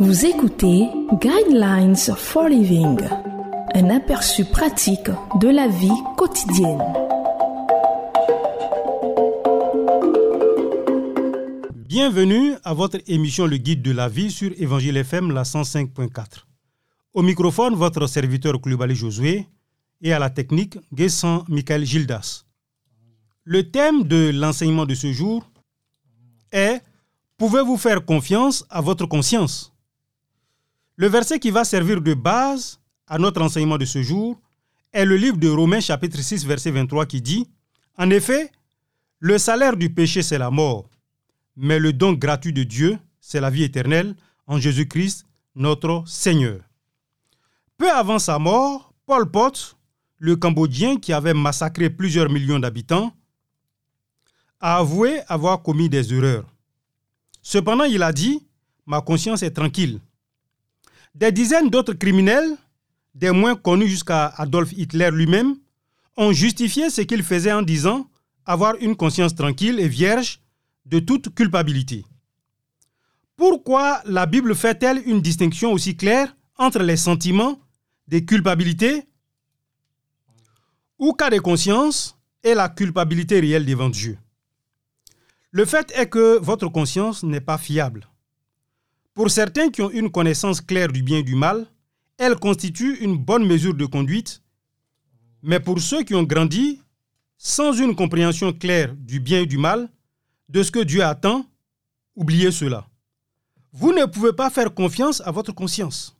Vous écoutez Guidelines for Living, un aperçu pratique de la vie quotidienne. Bienvenue à votre émission Le Guide de la vie sur Évangile FM la 105.4. Au microphone, votre serviteur Koulibaly Josué et à la technique, Guessant Michael Gildas. Le thème de l'enseignement de ce jour est Pouvez-vous faire confiance à votre conscience? Le verset qui va servir de base à notre enseignement de ce jour est le livre de Romains chapitre 6 verset 23 qui dit En effet, le salaire du péché c'est la mort, mais le don gratuit de Dieu c'est la vie éternelle en Jésus-Christ notre Seigneur. Peu avant sa mort, Paul Pot, le Cambodgien qui avait massacré plusieurs millions d'habitants, a avoué avoir commis des erreurs. Cependant, il a dit, ma conscience est tranquille. Des dizaines d'autres criminels, des moins connus jusqu'à Adolf Hitler lui-même, ont justifié ce qu'il faisait en disant avoir une conscience tranquille et vierge de toute culpabilité. Pourquoi la Bible fait-elle une distinction aussi claire entre les sentiments de culpabilité ou cas de conscience et la culpabilité réelle devant Dieu? Le fait est que votre conscience n'est pas fiable. Pour certains qui ont une connaissance claire du bien et du mal, elle constitue une bonne mesure de conduite, mais pour ceux qui ont grandi sans une compréhension claire du bien et du mal, de ce que Dieu attend, oubliez cela. Vous ne pouvez pas faire confiance à votre conscience.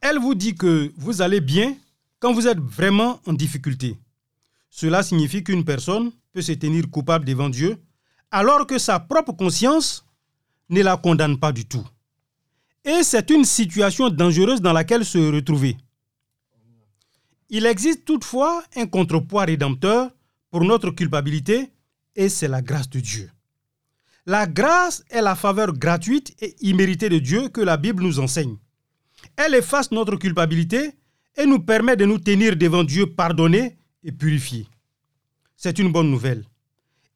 Elle vous dit que vous allez bien quand vous êtes vraiment en difficulté. Cela signifie qu'une personne peut se tenir coupable devant Dieu, alors que sa propre conscience ne la condamne pas du tout. Et c'est une situation dangereuse dans laquelle se retrouver. Il existe toutefois un contrepoids rédempteur pour notre culpabilité, et c'est la grâce de Dieu. La grâce est la faveur gratuite et imméritée de Dieu que la Bible nous enseigne. Elle efface notre culpabilité et nous permet de nous tenir devant Dieu pardonné et purifié. C'est une bonne nouvelle.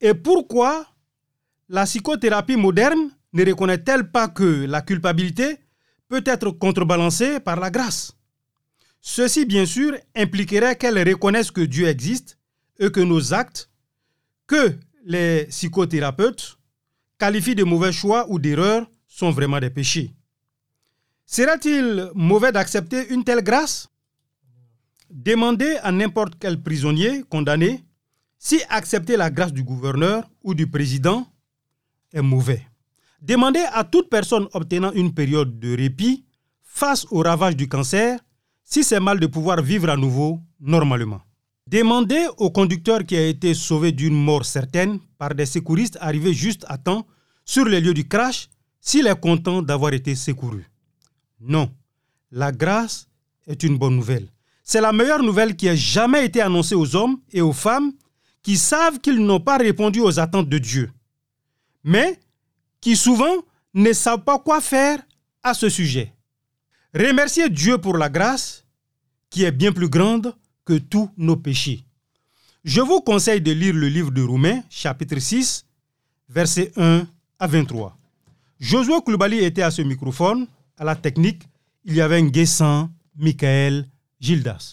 Et pourquoi la psychothérapie moderne ne reconnaît-elle pas que la culpabilité peut être contrebalancée par la grâce? Ceci, bien sûr, impliquerait qu'elle reconnaisse que Dieu existe et que nos actes, que les psychothérapeutes qualifient de mauvais choix ou d'erreurs, sont vraiment des péchés. Sera-t-il mauvais d'accepter une telle grâce? Demandez à n'importe quel prisonnier condamné si accepter la grâce du gouverneur ou du président est mauvais. Demandez à toute personne obtenant une période de répit face au ravage du cancer si c'est mal de pouvoir vivre à nouveau normalement. Demandez au conducteur qui a été sauvé d'une mort certaine par des secouristes arrivés juste à temps sur les lieux du crash s'il est content d'avoir été secouru. Non, la grâce est une bonne nouvelle. C'est la meilleure nouvelle qui ait jamais été annoncée aux hommes et aux femmes qui savent qu'ils n'ont pas répondu aux attentes de Dieu, mais qui souvent ne savent pas quoi faire à ce sujet. Remerciez Dieu pour la grâce qui est bien plus grande que tous nos péchés. Je vous conseille de lire le livre de Romains, chapitre 6, versets 1 à 23. Josué Koulibaly était à ce microphone, à la technique. Il y avait Nguessan, Michael, Gildas.